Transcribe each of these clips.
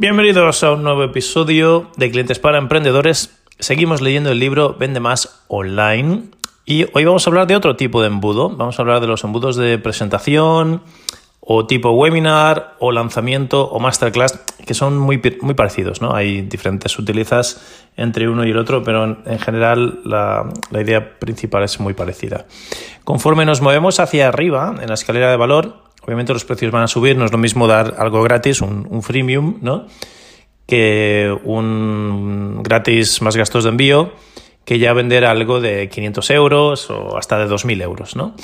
Bienvenidos a un nuevo episodio de Clientes para Emprendedores. Seguimos leyendo el libro Vende más online y hoy vamos a hablar de otro tipo de embudo. Vamos a hablar de los embudos de presentación o tipo webinar o lanzamiento o masterclass que son muy, muy parecidos. ¿no? Hay diferentes utilizas entre uno y el otro, pero en, general la, la idea principal es muy parecida. Conforme nos movemos hacia arriba en la escalera de valor, Obviamente los precios van a subir, no es lo mismo dar algo gratis, un, freemium, ¿no? Que un gratis más gastos de envío, que ya vender algo de 500 euros o hasta de 2.000 euros, ¿no?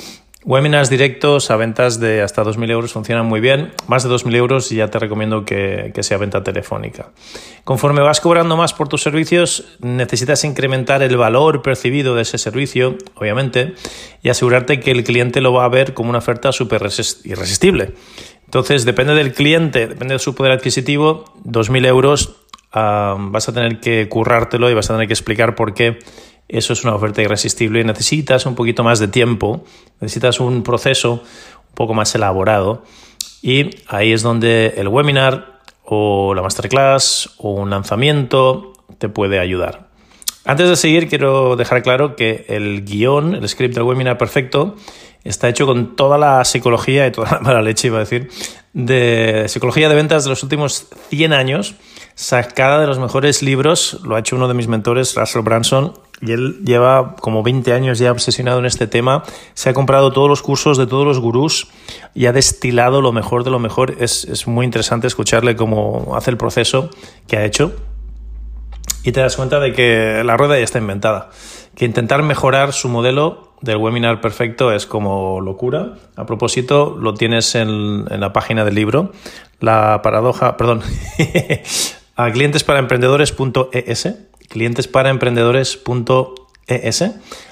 Webinars directos a ventas de hasta 2.000 euros funcionan muy bien. Más de 2.000 euros ya te recomiendo que, sea venta telefónica. Conforme vas cobrando más por tus servicios, necesitas incrementar el valor percibido de ese servicio, obviamente, y asegurarte que el cliente lo va a ver como una oferta súper irresistible. Entonces, depende del cliente, depende de su poder adquisitivo, 2.000 euros ah, vas a tener que currártelo y vas a tener que explicar por qué eso es una oferta irresistible. Necesitas un poquito más de tiempo, necesitas un proceso un poco más elaborado y ahí es donde el webinar o la masterclass o un lanzamiento te puede ayudar. Antes de seguir, quiero dejar claro que el guion, el script del webinar perfecto, está hecho con toda la psicología y toda la mala leche, iba a decir, de psicología de ventas de los últimos 100 años, sacada de los mejores libros. Lo ha hecho uno de mis mentores, Russell Branson, y él lleva como 20 años ya obsesionado en este tema. Se ha comprado todos los cursos de todos los gurús y ha destilado lo mejor de lo mejor. Es, es muy interesante escucharle cómo hace el proceso que ha hecho. Y te das cuenta de que la rueda ya está inventada. Que intentar mejorar su modelo del webinar perfecto es como locura. A propósito, lo tienes en, en la página del libro. La paradoja, perdón, a clientesparaemprendedores.es clientesparaemprendedores.es.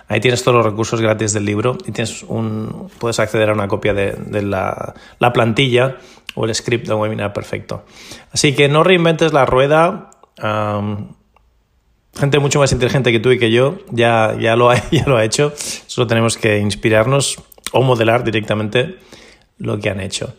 Ahí tienes todos los recursos gratis del libro y tienes un, puedes acceder a una copia de, la, plantilla o el script del webinar perfecto. Así que no reinventes la rueda. gente mucho más inteligente que tú y que yo ya, ya, lo, ha, ya lo ha hecho. Solo tenemos que inspirarnos o modelar directamente lo que han hecho.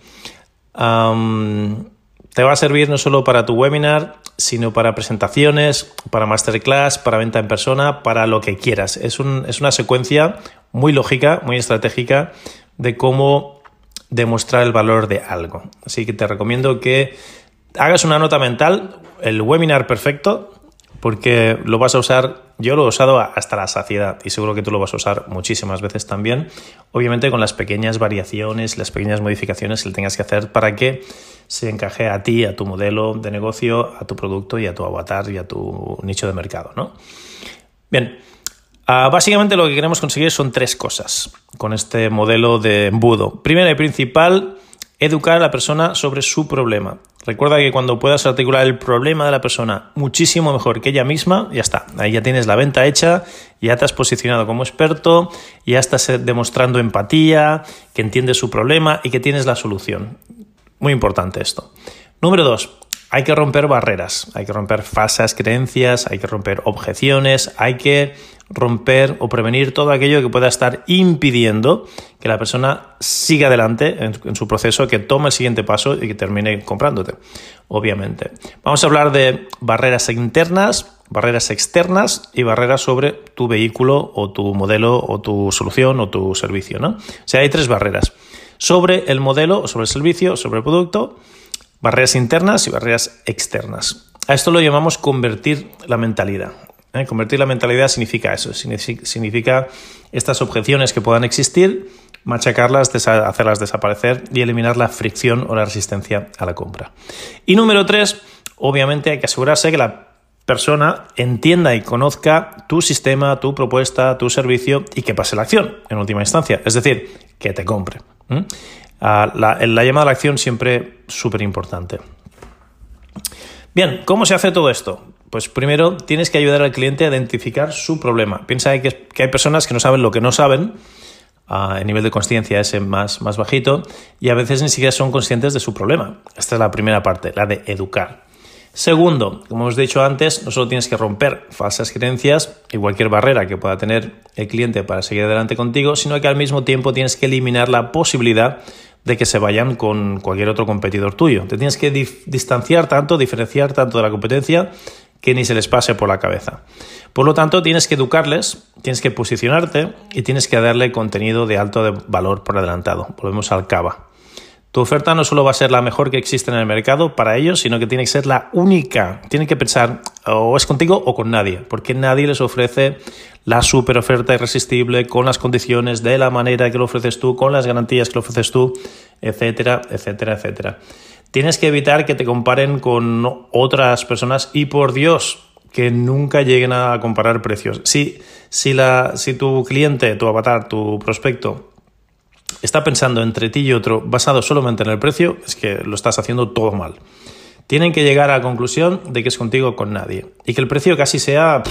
Te va a servir no solo para tu webinar, sino para presentaciones, para masterclass, para venta en persona, para lo que quieras. Es, es una secuencia muy lógica, muy estratégica de cómo demostrar el valor de algo. Así que te recomiendo que hagas una nota mental, el webinar perfecto, porque lo vas a usar, yo lo he usado hasta la saciedad y seguro que tú lo vas a usar muchísimas veces también, obviamente con las pequeñas variaciones, las pequeñas modificaciones que tengas que hacer para que se encaje a ti, a tu modelo de negocio, a tu producto y a tu avatar y a tu nicho de mercado. ¿no? Bien, ah, básicamente lo que queremos conseguir son tres cosas con este modelo de embudo. Primera y principal, educar a la persona sobre su problema. Recuerda que cuando puedas articular el problema de la persona muchísimo mejor que ella misma, ya está. Ahí ya tienes la venta hecha, ya te has posicionado como experto, ya estás demostrando empatía, que entiendes su problema y que tienes la solución. Muy importante esto. Número dos, hay que romper barreras, hay que romper falsas creencias, hay que romper objeciones, hay que romper o prevenir todo aquello que pueda estar impidiendo que la persona siga adelante en, su proceso, que tome el siguiente paso y que termine comprándote, obviamente. Vamos a hablar de barreras internas, barreras externas y barreras sobre tu vehículo o tu modelo o tu solución o tu servicio, ¿no? O sea, hay tres barreras sobre el modelo, sobre el servicio, sobre el producto, barreras internas y barreras externas. A esto lo llamamos convertir la mentalidad. ¿Eh? Convertir la mentalidad significa eso, significa estas objeciones que puedan existir, machacarlas, hacerlas desaparecer y eliminar la fricción o la resistencia a la compra. Y número tres, obviamente hay que asegurarse que la persona entienda y conozca tu sistema, tu propuesta, tu servicio y que pase la acción en última instancia, es decir, que te compre. Ah, la, la llamada a la acción siempre súper importante. Bien, ¿cómo se hace todo esto? Pues primero tienes que ayudar al cliente a identificar su problema. Piensa que, hay personas que no saben lo que no saben, a el nivel de conciencia es más, más bajito, y a veces ni siquiera son conscientes de su problema. Esta es la primera parte, la de educar. Segundo, como hemos dicho antes, no solo tienes que romper falsas creencias y cualquier barrera que pueda tener el cliente para seguir adelante contigo, sino que al mismo tiempo tienes que eliminar la posibilidad de que se vayan con cualquier otro competidor tuyo. Te tienes que distanciar tanto, diferenciar tanto de la competencia que ni se les pase por la cabeza. Por lo tanto, tienes que educarles, tienes que posicionarte y tienes que darle contenido de alto valor por adelantado. Volvemos al cava. Tu oferta no solo va a ser la mejor que existe en el mercado para ellos, sino que tiene que ser la única. Tienen que pensar o es contigo o con nadie, porque nadie les ofrece la super oferta irresistible con las condiciones de la manera que lo ofreces tú, con las garantías que lo ofreces tú, etcétera, etcétera, etcétera. Tienes que evitar que te comparen con otras personas y por Dios, que nunca lleguen a comparar precios. Si, si, la, si tu cliente, tu avatar, tu prospecto está pensando entre ti y otro basado solamente en el precio, es que lo estás haciendo todo mal. Tienen que llegar a la conclusión de que es contigo con nadie y que el precio casi sea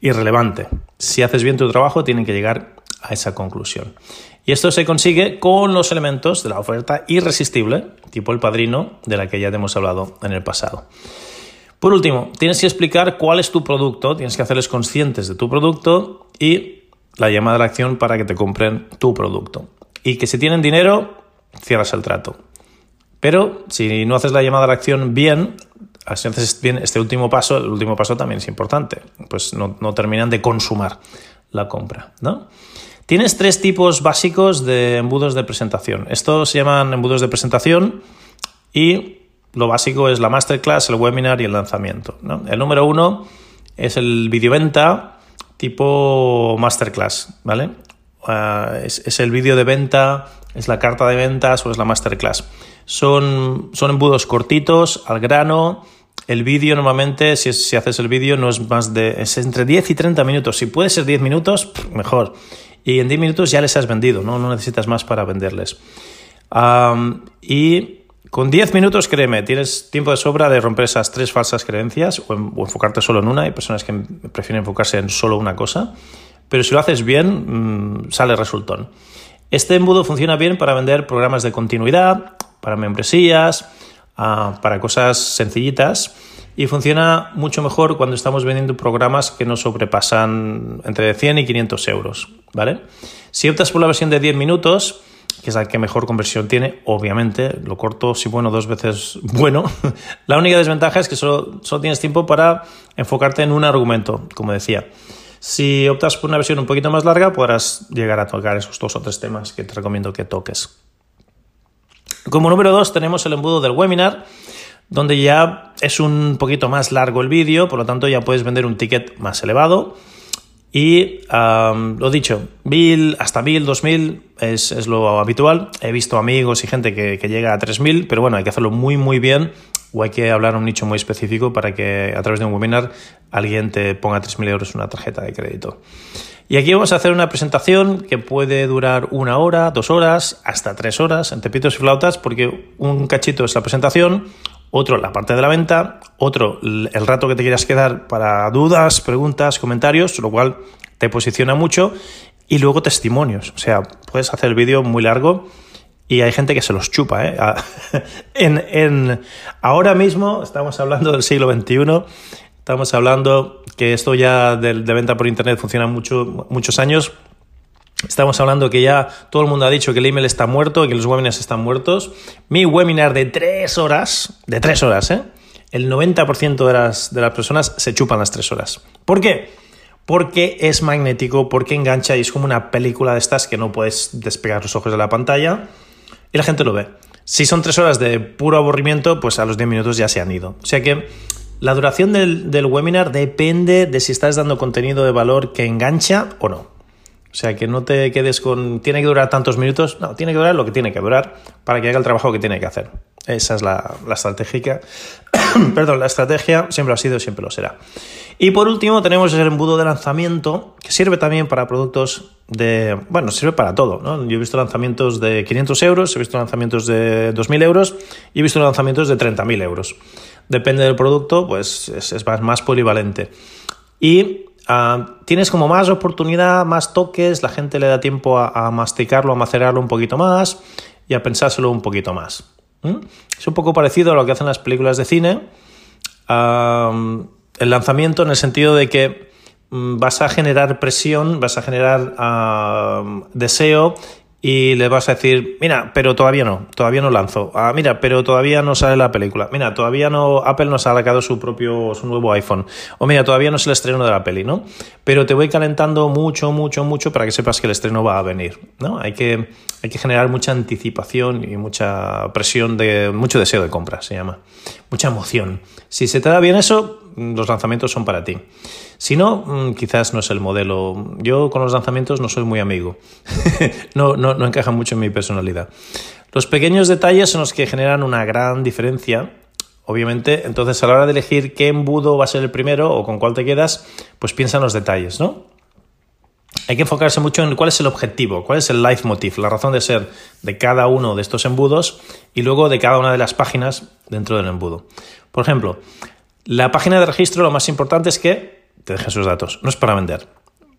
irrelevante. Si haces bien tu trabajo, tienen que llegar a esa conclusión. Y esto se consigue con los elementos de la oferta irresistible, tipo el padrino, de la que ya te hemos hablado en el pasado. Por último, tienes que explicar cuál es tu producto, tienes que hacerles conscientes de tu producto y la llamada a la acción para que te compren tu producto y que si tienen dinero, cierras el trato. Pero si no haces la llamada a la acción bien, si haces bien este último paso, el último paso también es importante, pues no, terminan de consumar la compra, ¿no? Tienes tres tipos básicos de embudos de presentación. Estos se llaman embudos de presentación y lo básico es la masterclass, el webinar y el lanzamiento. El número uno es el videoventa tipo masterclass, ¿vale? Ah, es, el vídeo de venta, es la carta de ventas o es la masterclass. Son, son embudos cortitos, al grano. El vídeo normalmente, si, si haces el vídeo, no es más de. es entre 10 y 30 minutos. Si puede ser 10 minutos, mejor. Y en 10 minutos ya les has vendido, no, no necesitas más para venderles. y con 10 minutos, créeme, tienes tiempo de sobra de romper esas tres falsas creencias o, enfocarte solo en una. Hay personas que prefieren enfocarse en solo una cosa pero si lo haces bien, mm, sale resultón. Este embudo funciona bien para vender programas de continuidad, para membresías, ah, para cosas sencillitas y funciona mucho mejor cuando estamos vendiendo programas que no sobrepasan entre 100 y 500 euros, ¿vale? Si optas por la versión de 10 minutos, que es la que mejor conversión tiene, obviamente, lo corto si bueno dos veces bueno. la única desventaja es que solo, solo tienes tiempo para enfocarte en un argumento, como decía. Si optas por una versión un poquito más larga, podrás llegar a tocar esos dos o tres temas que te recomiendo que toques. Como número dos tenemos el embudo del webinar, donde ya es un poquito más largo el vídeo, por lo tanto ya puedes vender un ticket más elevado. Y lo dicho, 1000 hasta 1000, 2000 es, es, lo habitual. He visto amigos y gente que, llega a 3000, pero bueno, hay que hacerlo muy, muy bien o hay que hablar a un nicho muy específico para que a través de un webinar alguien te ponga 3.000 euros en una tarjeta de crédito. Y aquí vamos a hacer una presentación que puede durar una hora, dos horas, hasta tres horas, entre pitos y flautas, porque un cachito es la presentación, otro la parte de la venta, otro el rato que te quieras quedar para dudas, preguntas, comentarios, lo cual te posiciona mucho, y luego testimonios. O sea, puedes hacer el vídeo muy largo y hay gente que se los chupa. ¿eh? en, ahora mismo estamos hablando del siglo XXI, estamos hablando que esto ya de, venta por Internet funciona mucho, muchos años. Estamos hablando que ya todo el mundo ha dicho que el email está muerto, que los webinars están muertos. Mi webinar de tres horas, de tres horas, ¿eh? el 90% de las, de las personas se chupan las tres horas. ¿Por qué? Porque es magnético, porque engancha y es como una película de estas que no puedes despegar los ojos de la pantalla y la gente lo ve. Si son tres horas de puro aburrimiento, pues a los 10 minutos ya se han ido. O sea que la duración del, webinar depende de si estás dando contenido de valor que engancha o no. O sea, que no te quedes con, tiene que durar tantos minutos, no, tiene que durar lo que tiene que durar para que haga el trabajo que tiene que hacer. Esa es la, la estratégica, perdón, la estrategia siempre ha sido siempre lo será. Y por último tenemos el embudo de lanzamiento, que sirve también para productos de, bueno, sirve para todo, ¿no? Yo he visto lanzamientos de 500 euros, he visto lanzamientos de 2.000 euros y he visto lanzamientos de 30.000 euros. Depende del producto, pues es, más, polivalente. Y ah, tienes como más oportunidad, más toques, la gente le da tiempo a, masticarlo, a macerarlo un poquito más y a pensárselo un poquito más. Es un poco parecido a lo que hacen las películas de cine. el lanzamiento en el sentido de que mm, vas a generar presión, vas a generar deseo y le vas a decir, mira, pero todavía no, todavía no lanzo. Ah, mira, pero todavía no sale la película. Mira, todavía no, Apple nos ha sacado su propio, su nuevo iPhone. O mira, todavía no es el estreno de la peli, ¿no? Pero te voy calentando mucho, mucho, mucho para que sepas que el estreno va a venir, ¿no? Hay que, hay que generar mucha anticipación y mucha presión de, mucho deseo de compra, se llama. Mucha emoción. Si se te da bien eso, los lanzamientos son para ti. Si no, mm, quizás no es el modelo. Yo con los lanzamientos no soy muy amigo. no, no, no encaja mucho en mi personalidad. Los pequeños detalles son los que generan una gran diferencia obviamente. Entonces, a la hora de elegir qué embudo va a ser el primero o con cuál te quedas, pues piensa en los detalles, ¿no? Hay que enfocarse mucho en cuál es el objetivo, cuál es el leitmotiv, la razón de ser de cada uno de estos embudos y luego de cada una de las páginas dentro del embudo. Por ejemplo, la página de registro lo más importante es que te dejen sus datos. No es para vender.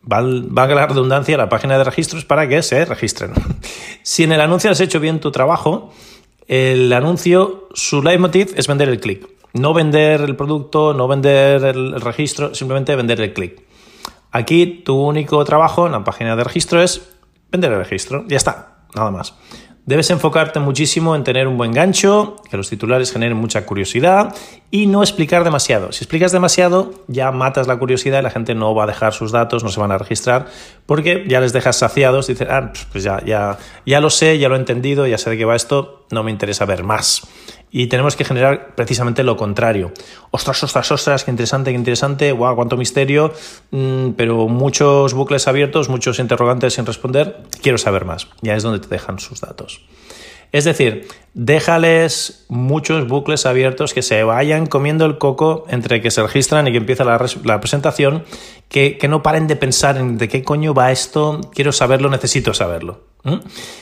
Valga la redundancia, la página de registro es para que se registren. si en el anuncio has hecho bien tu trabajo, el anuncio, su leitmotiv es vender el clic. No vender el producto, no vender el registro, simplemente vender el clic. Aquí tu único trabajo en la página de registro es vender el registro. Ya está, nada más. Debes enfocarte muchísimo en tener un buen gancho, que los titulares generen mucha curiosidad y no explicar demasiado. Si explicas demasiado, ya matas la curiosidad y la gente no va a dejar sus datos, no se van a registrar, porque ya les dejas saciados, dicen, ah, pues ya, ya, ya lo sé, ya lo he entendido, ya sé de qué va esto, no me interesa ver más. Y tenemos que generar precisamente lo contrario. Ostras, ostras, ostras, qué interesante, qué interesante, guau, cuánto misterio, mm, pero muchos bucles abiertos, muchos interrogantes sin responder, quiero saber más. Ya es donde te dejan sus datos. Es decir, déjales muchos bucles abiertos que se vayan comiendo el coco entre que se registran y que empieza la, presentación, que, no paren de pensar en de qué coño va esto, quiero saberlo, necesito saberlo.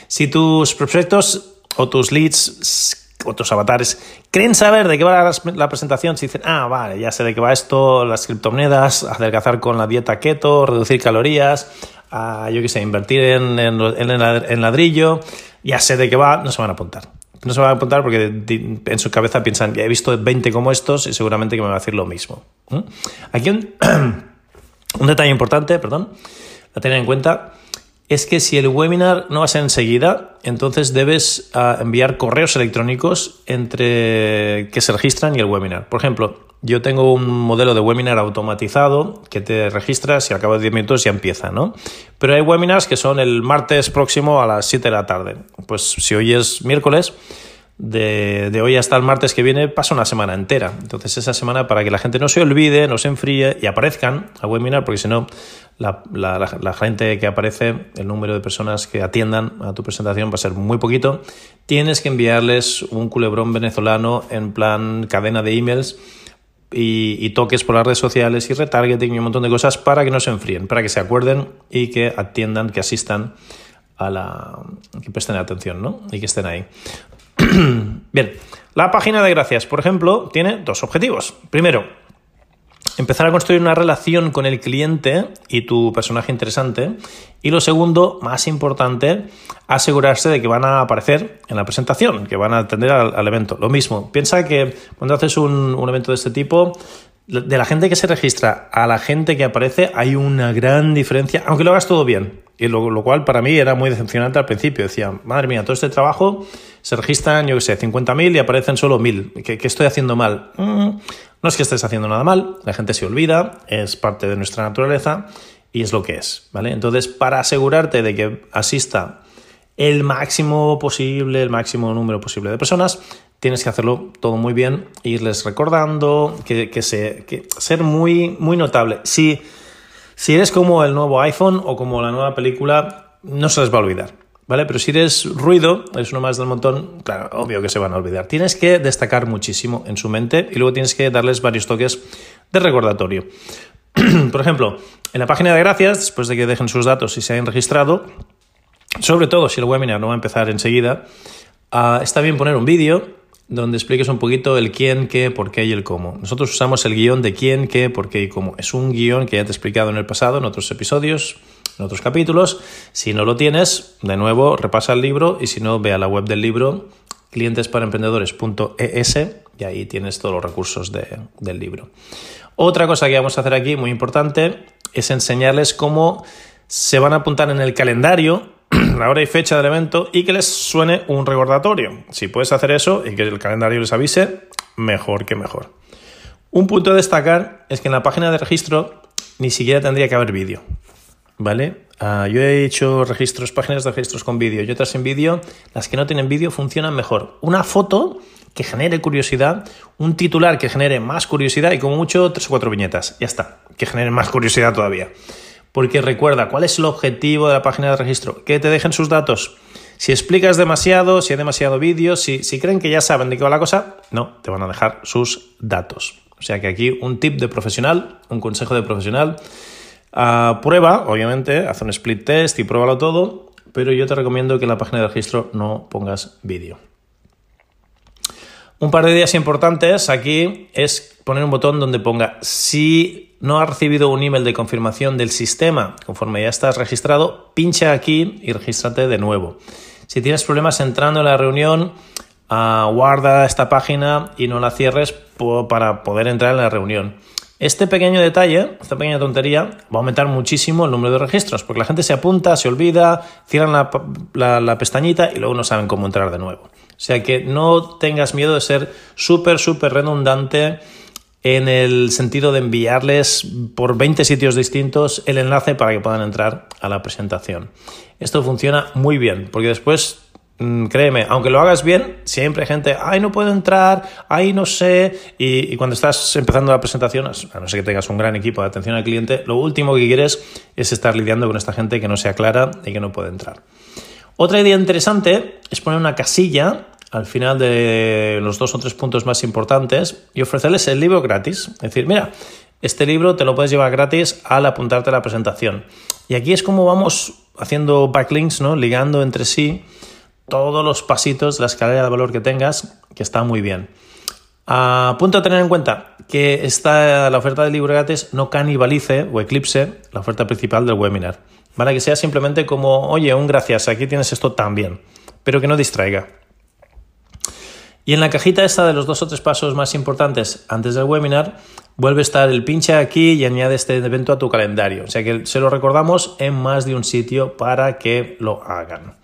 Si tus prospectos o tus leads otros avatares creen saber de qué va la, presentación, si dicen, ah, vale, ya sé de qué va esto, las criptomonedas, adelgazar con la dieta keto, reducir calorías, yo qué sé, invertir en, en, ladrillo, ya sé de qué va, no se van a apuntar. No se van a apuntar porque en su cabeza piensan, ya he visto 20 como estos y seguramente que me va a decir lo mismo. Aquí un, un detalle importante, perdón, a tener en cuenta es que si el webinar no va a ser enseguida, entonces debes ah, enviar correos electrónicos entre que se registran y el webinar. Por ejemplo, yo tengo un modelo de webinar automatizado que te registras y al cabo de 10 minutos ya empieza, ¿no? Pero hay webinars que son el martes próximo a las 7 de la tarde. Pues si hoy es miércoles, de, hoy hasta el martes que viene pasa una semana entera. Entonces esa semana para que la gente no se olvide, no se enfríe y aparezcan al webinar, porque si no la, la, gente que aparece, el número de personas que atiendan a tu presentación va a ser muy poquito. Tienes que enviarles un culebrón venezolano en plan cadena de emails. Y, y, toques por las redes sociales y retargeting y un montón de cosas para que no se enfríen, para que se acuerden y que atiendan, que asistan a la. que presten atención, ¿no? Y que estén ahí. Bien, la página de gracias, por ejemplo, tiene dos objetivos. Primero, empezar a construir una relación con el cliente y tu personaje interesante. Y lo segundo, más importante, asegurarse de que van a aparecer en la presentación, que van a atender al, evento. Lo mismo, piensa que cuando haces un, evento de este tipo, de la gente que se registra a la gente que aparece hay una gran diferencia, aunque lo hagas todo bien. Y lo, cual para mí era muy decepcionante al principio. Decía, madre mía, todo este trabajo se registran, yo qué sé, 50.000 y aparecen solo 1.000. ¿Qué, estoy haciendo mal? Mm, no es que estés haciendo nada mal, la gente se olvida, es parte de nuestra naturaleza y es lo que es, ¿vale? Entonces, para asegurarte de que asista el máximo posible, el máximo número posible de personas, tienes que hacerlo todo muy bien, irles recordando, que, se, ser muy, muy notable. Si Si eres como el nuevo iPhone o como la nueva película, no se les va a olvidar. ¿Vale? Pero si eres ruido, es uno más del montón, claro, obvio que se van a olvidar. Tienes que destacar muchísimo en su mente y luego tienes que darles varios toques de recordatorio. Por ejemplo, en la página de gracias, después de que dejen sus datos y se hayan registrado, sobre todo si el webinar no va a empezar enseguida, ah, está bien poner un vídeo donde expliques un poquito el quién, qué, por qué y el cómo. Nosotros usamos el guion de quién, qué, por qué y cómo. Es un guion que ya te he explicado en el pasado, en otros episodios, en otros capítulos. Si no lo tienes, de nuevo, repasa el libro y si no, ve a la web del libro clientesparaemprendedores.es y ahí tienes todos los recursos del libro. Otra cosa que vamos a hacer aquí, muy importante, es enseñarles cómo se van a apuntar en el calendario la hora y fecha del evento y que les suene un recordatorio. Si puedes hacer eso y que el calendario les avise, mejor que mejor. Un punto a destacar es que en la página de registro ni siquiera tendría que haber vídeo. ¿Vale? Ah, yo he hecho registros, páginas de registros con vídeo y otras sin vídeo. Las que no tienen vídeo funcionan mejor. Una foto que genere curiosidad, un titular que genere más curiosidad y como mucho tres o cuatro viñetas. Ya está, que genere más curiosidad todavía. Porque recuerda, ¿cuál es el objetivo de la página de registro? Que te dejen sus datos. Si explicas demasiado, si hay demasiado vídeo, si, creen que ya saben de qué va la cosa, no, te van a dejar sus datos. O sea que aquí un tip de profesional, un consejo de profesional. Prueba, obviamente, haz un split test y pruébalo todo, pero yo te recomiendo que en la página de registro no pongas vídeo. Un par de ideas importantes aquí es poner un botón donde ponga si no has recibido un email de confirmación del sistema conforme ya estás registrado, pincha aquí y regístrate de nuevo. Si tienes problemas entrando en la reunión, uh, guarda esta página y no la cierres para poder entrar en la reunión. Este pequeño detalle, esta pequeña tontería, va a aumentar muchísimo el número de registros, porque la gente se apunta, se olvida, cierran la, pestañita y luego no saben cómo entrar de nuevo. O sea que no tengas miedo de ser súper, súper redundante en el sentido de enviarles por 20 sitios distintos el enlace para que puedan entrar a la presentación. Esto funciona muy bien, porque después Mm, créeme, aunque lo hagas bien, siempre hay gente, ay, no puedo entrar, ay, no sé. Y, cuando estás empezando la presentación, a no ser que tengas un gran equipo de atención al cliente, lo último que quieres es estar lidiando con esta gente que no sea clara y que no puede entrar. Otra idea interesante es poner una casilla al final de los dos o tres puntos más importantes y ofrecerles el libro gratis. Es decir, mira, este libro te lo puedes llevar gratis al apuntarte a la presentación. Y aquí es como vamos haciendo backlinks, ¿no? Ligando entre sí todos los pasitos la escalera de valor que tengas, que está muy bien. A punto de tener en cuenta que esta, la oferta del libro gratis no canibalice o eclipse la oferta principal del webinar. Para que sea simplemente como, oye, un gracias, aquí tienes esto también, pero que no distraiga. Y en la cajita esta de los dos o tres pasos más importantes antes del webinar, vuelve a estar el pincha aquí y añade este evento a tu calendario. O sea que se lo recordamos en más de un sitio para que lo hagan.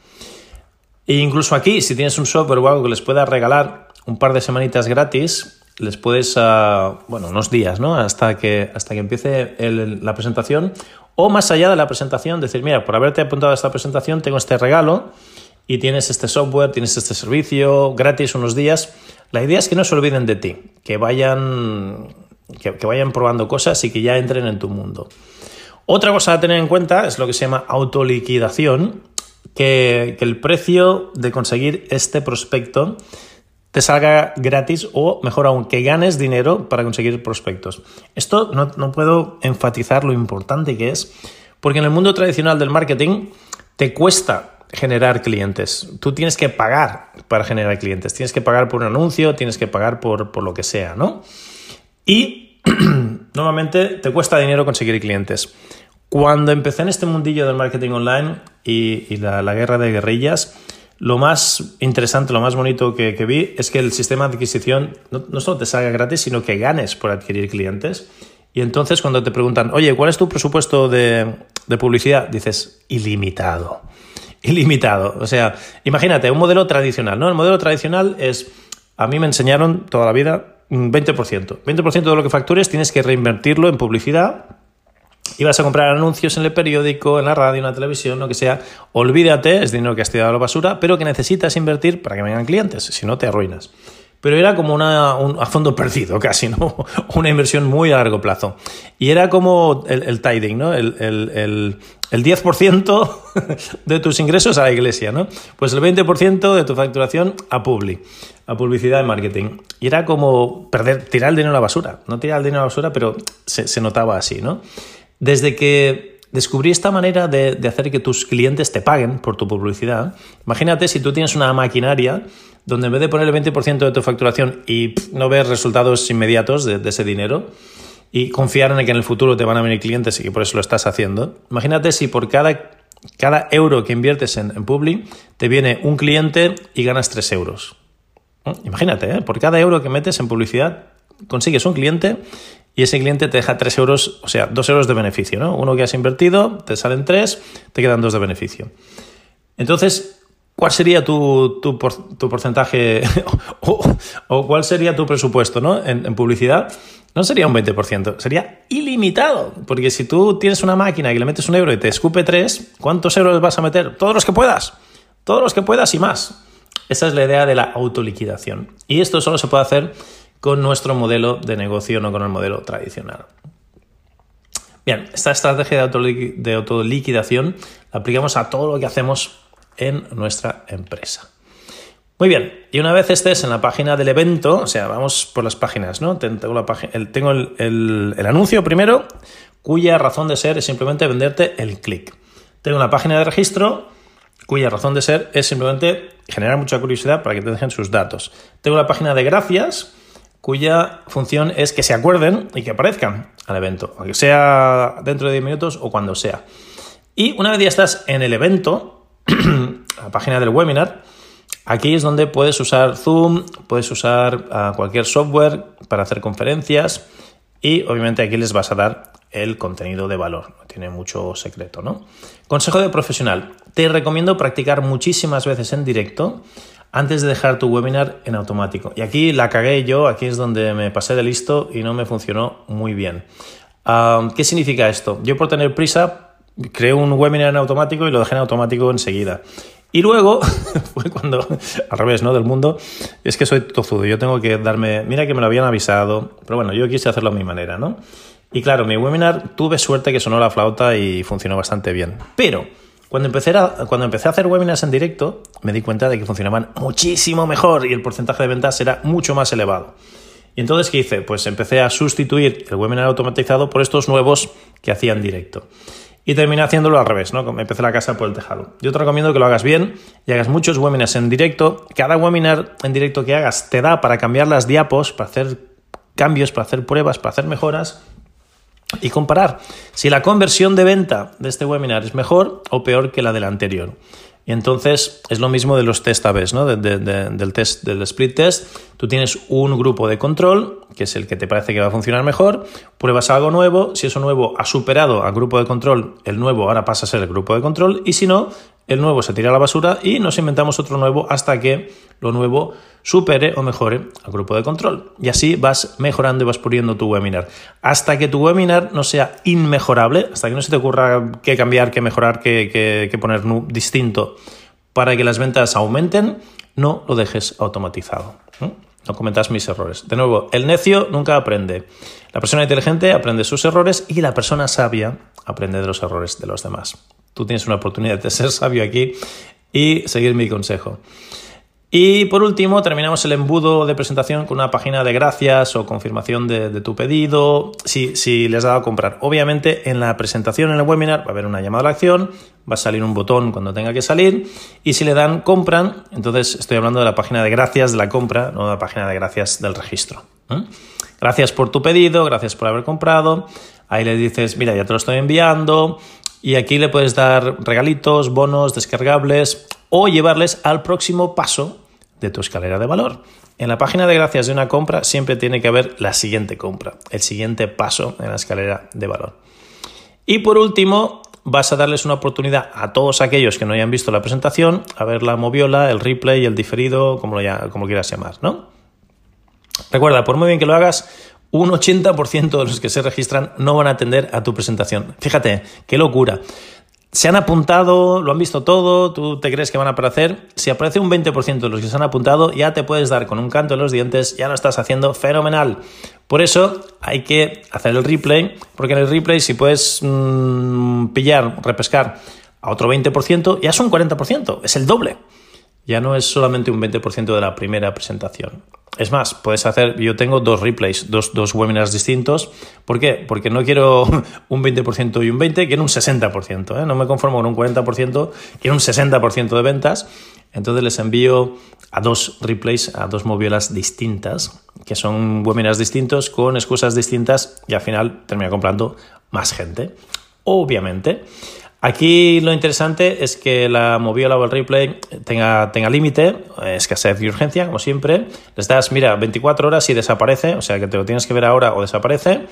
E incluso aquí, si tienes un software o algo que les pueda regalar un par de semanitas gratis, les puedes, uh, bueno, unos días, ¿no? Hasta que, hasta que empiece la presentación. O más allá de la presentación, decir, mira, por haberte apuntado a esta presentación, tengo este regalo y tienes este software, tienes este servicio gratis unos días. La idea es que no se olviden de ti, que vayan, que, que vayan probando cosas y que ya entren en tu mundo. Otra cosa a tener en cuenta es lo que se llama autoliquidación, que, el precio de conseguir este prospecto te salga gratis o, mejor aún, que ganes dinero para conseguir prospectos. Esto no, no, puedo enfatizar lo importante que es, porque en el mundo tradicional del marketing te cuesta generar clientes. Tú tienes que pagar para generar clientes, tienes que pagar por un anuncio, tienes que pagar por, por lo que sea, ¿no? Y normalmente te cuesta dinero conseguir clientes. Cuando empecé en este mundillo del marketing online y, la, guerra de guerrillas, lo más interesante, lo más bonito que, vi es que el sistema de adquisición no, solo te salga gratis, sino que ganes por adquirir clientes. Y entonces cuando te preguntan, oye, ¿cuál es tu presupuesto de, de publicidad? Dices, ilimitado. Ilimitado. O sea, imagínate, un modelo tradicional, ¿no? El modelo tradicional es, a mí me enseñaron toda la vida, 20%. 20% de lo que factures tienes que reinvertirlo en publicidad y vas a comprar anuncios en el periódico, en la radio, en la televisión, lo que sea, olvídate, es dinero que has tirado a la basura, pero que necesitas invertir para que vengan clientes, si no te arruinas. Pero era como una, un, a fondo perdido casi, ¿no? Una inversión muy a largo plazo. Y era como el, el tiding, ¿no? El, el, el 10% de tus ingresos a la iglesia, ¿no? Pues el 20% de tu facturación a Publi, a publicidad y marketing. Y era como perder, tirar el dinero a la basura. No tirar el dinero a la basura, pero se, se notaba así, ¿no? Desde que descubrí esta manera de, hacer que tus clientes te paguen por tu publicidad, imagínate si tú tienes una maquinaria donde en vez de poner el 20% de tu facturación y no ver resultados inmediatos de, de ese dinero, y confiar en que en el futuro te van a venir clientes y que por eso lo estás haciendo. Imagínate si por cada, cada euro que inviertes en, en Publi te viene un cliente y ganas 3 euros. Imagínate, ¿eh? por cada euro que metes en publicidad consigues un cliente y ese cliente te deja 3 euros, o sea, 2 euros de beneficio. ¿no? Uno que has invertido, te salen 3, te quedan 2 de beneficio. Entonces, ¿Cuál sería tu, tu, porcentaje o, cuál sería tu presupuesto ¿no? en, en publicidad? no sería un 20%, sería ilimitado. Porque si tú tienes una máquina y le metes un euro y te escupe tres, ¿cuántos euros vas a meter? Todos los que puedas. Todos los que puedas y más. Esa es la idea de la autoliquidación. Y esto solo se puede hacer con nuestro modelo de negocio, no con el modelo tradicional. Bien, esta estrategia de autoliquidación la aplicamos a todo lo que hacemos en nuestra empresa. Muy bien, y una vez estés en la página del evento, o sea, vamos por las páginas, ¿no? Tengo, la el, el, anuncio primero, cuya razón de ser es simplemente venderte el clic. Tengo una página de registro, cuya razón de ser es simplemente generar mucha curiosidad para que te dejen sus datos. Tengo la página de gracias, cuya función es que se acuerden y que aparezcan al evento, aunque sea dentro de 10 minutos o cuando sea. Y una vez ya estás en el evento, la página del webinar, Aquí es donde puedes usar Zoom, puedes usar uh, cualquier software para hacer conferencias y obviamente aquí les vas a dar el contenido de valor. No tiene mucho secreto, ¿no? Consejo de profesional. Te recomiendo practicar muchísimas veces en directo antes de dejar tu webinar en automático. Y aquí la cagué yo, aquí es donde me pasé de listo y no me funcionó muy bien. ¿Qué significa esto? Yo por tener prisa creé un webinar en automático y lo dejé en automático enseguida. Y luego, fue cuando, al revés, ¿no? Del mundo, es que soy tozudo, yo tengo que darme, mira que me lo habían avisado, pero bueno, yo quise hacerlo a mi manera, ¿no? Y claro, mi webinar tuve suerte que sonó la flauta y funcionó bastante bien. Pero cuando empecé, a, cuando empecé a hacer webinars en directo, me di cuenta de que funcionaban muchísimo mejor y el porcentaje de ventas era mucho más elevado. Y entonces, ¿qué hice? Pues empecé a sustituir el webinar automatizado por estos nuevos que hacía en directo y terminé haciéndolo al revés, ¿no? Empecé la casa por el tejado. Yo te recomiendo que lo hagas bien y hagas muchos webinars en directo. Cada webinar en directo que hagas te da para cambiar las diapos, para hacer cambios, para hacer pruebas, para hacer mejoras y comparar si la conversión de venta de este webinar es mejor o peor que la del anterior. Y entonces es lo mismo de los test A-B, ¿no? De, de, de, del test, del split test. Tú tienes un grupo de control, que es el que te parece que va a funcionar mejor, pruebas algo nuevo, si eso nuevo ha superado al grupo de control, el nuevo ahora pasa a ser el grupo de control, y si no, el nuevo se tira a la basura y nos inventamos otro nuevo hasta que lo nuevo supere o mejore al grupo de control. Y así vas mejorando y vas puliendo tu webinar. Hasta que tu webinar no sea inmejorable, hasta que no se te ocurra qué cambiar, qué mejorar, qué, qué, qué poner distinto para que las ventas aumenten, no lo dejes automatizado. ¿no? no cometas mis errores. De nuevo, el necio nunca aprende. La persona inteligente aprende sus errores y la persona sabia aprende de los errores de los demás. Tú tienes una oportunidad de ser sabio aquí y seguir mi consejo. Y por último, terminamos el embudo de presentación con una página de gracias o confirmación de, tu pedido, si, si, les has dado a comprar. Obviamente, en la presentación, en el webinar, va a haber una llamada a la acción, va a salir un botón cuando tenga que salir, y si le dan compran, entonces estoy hablando de la página de gracias de la compra, no de la página de gracias del registro. ¿eh? Gracias por tu pedido, gracias por haber comprado. Ahí le dices, mira, ya te lo estoy enviando, y aquí le puedes dar regalitos, bonos, descargables o llevarles al próximo paso de tu escalera de valor. En la página de gracias de una compra siempre tiene que haber la siguiente compra, el siguiente paso en la escalera de valor. Y por último, vas a darles una oportunidad a todos aquellos que no hayan visto la presentación a ver la moviola, el replay, el diferido, como lo, como quieras llamar, ¿no? Recuerda, por muy bien que lo hagas, un 80% de los que se registran no van a atender a tu presentación. Fíjate, qué locura. se han apuntado, lo han visto todo, tú te crees que van a aparecer. Si aparece un 20% de los que se han apuntado, ya te puedes dar con un canto en los dientes, ya lo estás haciendo fenomenal. Por eso hay que hacer el replay, porque en el replay si puedes mmm, pillar, repescar a otro 20%, ya es un 40%, es el doble. Ya no es solamente un 20% de la primera presentación. Es más, puedes hacer, yo tengo dos replays, dos, dos webinars distintos. ¿Por qué? Porque no quiero un 20% y un 20%, quiero un 60%. ¿eh? No me conformo con un 40%, quiero un 60% de ventas. Entonces les envío a dos replays, a dos movilas distintas, que son webinars distintos, con excusas distintas y al final termina comprando más gente. Obviamente. Aquí lo interesante es que la moviola o el replay tenga, tenga límite, escasez y urgencia, como siempre. Les das, mira, 24 horas y desaparece, o sea que te lo tienes que ver ahora o desaparece.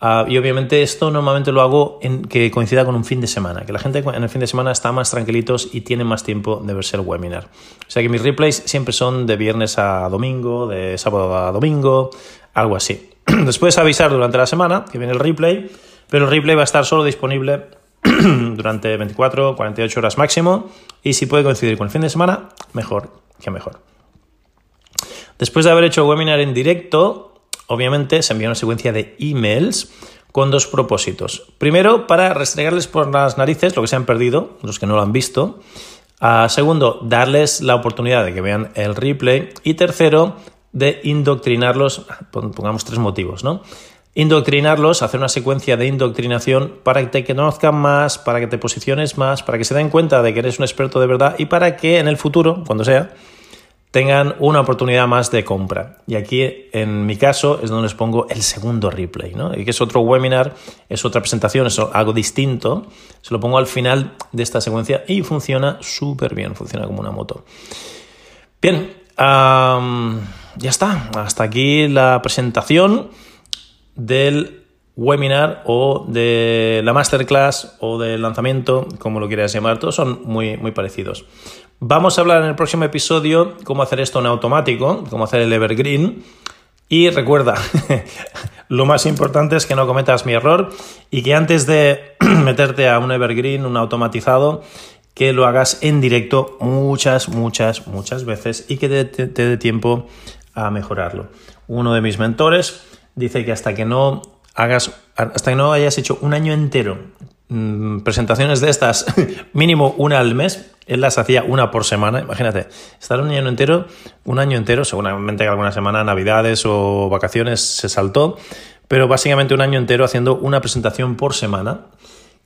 Uh, y obviamente esto normalmente lo hago en que coincida con un fin de semana, que la gente en el fin de semana está más tranquilitos y tiene más tiempo de verse el webinar. O sea que mis replays siempre son de viernes a domingo, de sábado a domingo, algo así. Después avisar durante la semana que viene el replay, pero el replay va a estar solo disponible durante 24, 48 horas máximo y si puede coincidir con el fin de semana, mejor que mejor. Después de haber hecho webinar en directo, obviamente se envía una secuencia de emails con dos propósitos. Primero, para restregarles por las narices lo que se han perdido, los que no lo han visto. Uh, segundo, darles la oportunidad de que vean el replay. Y tercero, de indoctrinarlos, pongamos tres motivos, ¿no? Indoctrinarlos, hacer una secuencia de indoctrinación para que te conozcan más, para que te posiciones más, para que se den cuenta de que eres un experto de verdad y para que en el futuro, cuando sea, tengan una oportunidad más de compra. Y aquí, en mi caso, es donde les pongo el segundo replay, ¿no? Y que es otro webinar, es otra presentación, es algo distinto. Se lo pongo al final de esta secuencia y funciona súper bien, funciona como una moto. Bien, ya está. Hasta aquí la presentación del webinar o de la masterclass o del lanzamiento, como lo quieras llamar, todos son muy, muy parecidos. Vamos a hablar en el próximo episodio cómo hacer esto en automático, cómo hacer el evergreen. Y recuerda, lo más importante es que no cometas mi error y que antes de meterte a un evergreen, un automatizado, que lo hagas en directo muchas, muchas, muchas veces y que te dé tiempo a mejorarlo. Uno de mis mentores dice que hasta que no hagas, hasta que no hayas hecho un año entero mm, presentaciones de estas, mínimo una al mes, él las hacía una por semana, imagínate, estar un año entero, un año entero, seguramente que alguna semana, navidades o vacaciones se saltó, pero básicamente un año entero haciendo una presentación por semana.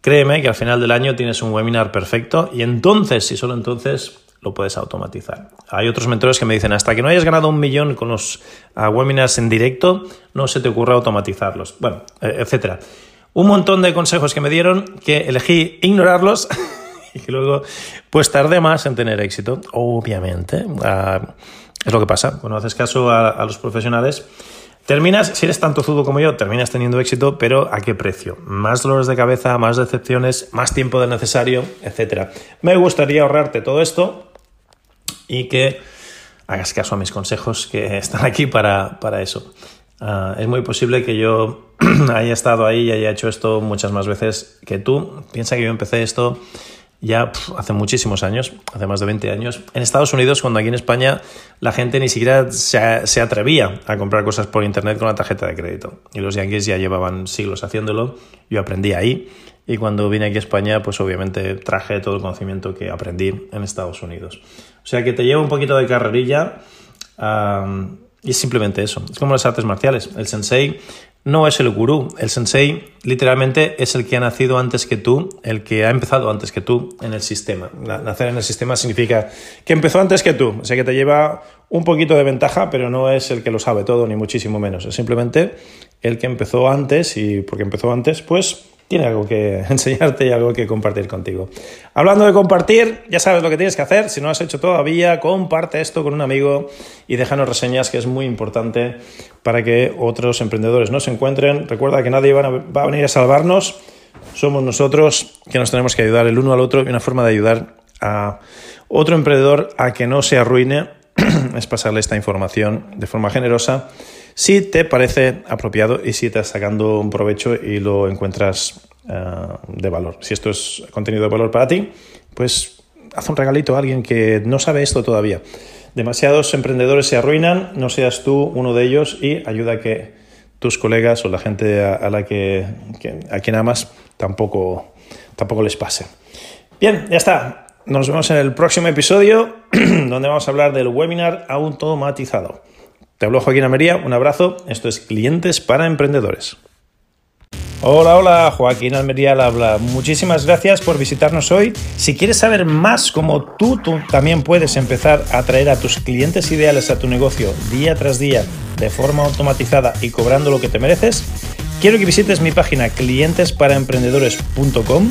Créeme que al final del año tienes un webinar perfecto y entonces, y solo entonces, lo puedes automatizar. Hay otros mentores que me dicen, hasta que no hayas ganado un millón con los uh, webinars en directo, no se te ocurra automatizarlos. Bueno, eh, etcétera. Un montón de consejos que me dieron que elegí ignorarlos y luego pues tardé más en tener éxito. Obviamente, uh, es lo que pasa. Cuando haces caso a, los profesionales, Terminas, si eres tan tozudo como yo, terminas teniendo éxito, pero ¿a qué precio? Más dolores de cabeza, más decepciones, más tiempo del necesario, etc. Me gustaría ahorrarte todo esto y que hagas caso a mis consejos que están aquí para, eso. Ah, es muy posible que yo haya estado ahí y haya hecho esto muchas más veces que tú. Piensa que yo empecé esto ya hace muchísimos años, hace más de 20 años, en Estados Unidos, cuando aquí en España la gente ni siquiera se, se, atrevía a comprar cosas por Internet con la tarjeta de crédito. Y los yankees ya llevaban siglos haciéndolo, yo aprendí ahí y cuando vine aquí a España, pues obviamente traje todo el conocimiento que aprendí en Estados Unidos. O sea que te lleva un poquito de carrerilla y es simplemente eso. Es como las artes marciales. El sensei no es el gurú. El sensei literalmente es el que ha nacido antes que tú, el que ha empezado antes que tú en el sistema. Nacer en el sistema significa que empezó antes que tú. O sea que te lleva un poquito de ventaja, pero no es el que lo sabe todo, ni muchísimo menos. Es simplemente el que empezó antes y porque empezó antes, pues tiene algo que enseñarte y algo que compartir contigo. Hablando de compartir, ya sabes lo que tienes que hacer. Si no lo has hecho todavía, comparte esto con un amigo y déjanos reseñas, que es muy importante para que otros emprendedores no se encuentren. Recuerda que nadie va a venir a salvarnos. Somos nosotros que nos tenemos que ayudar el uno al otro y una forma de ayudar a otro emprendedor a que no se arruine es pasarle esta información de forma generosa si te parece apropiado y si estás sacando un provecho y lo encuentras de valor. Si esto es contenido de valor para ti, pues haz un regalito a alguien que no sabe esto todavía. Demasiados emprendedores se arruinan, no seas tú uno de ellos y ayuda a que tus colegas o la gente a, la que, a quien amas tampoco, tampoco les pase. Bien, ya está. Nos vemos en el próximo episodio donde vamos a hablar del webinar automatizado. Te hablo Joaquín Amería, un abrazo. Esto es Clientes para Emprendedores. Hola, hola, Joaquín Almería habla. Muchísimas gracias por visitarnos hoy. Si quieres saber más cómo tú, tú, también puedes empezar a atraer a tus clientes ideales a tu negocio día tras día de forma automatizada y cobrando lo que te mereces, quiero que visites mi página clientesparaemprendedores.com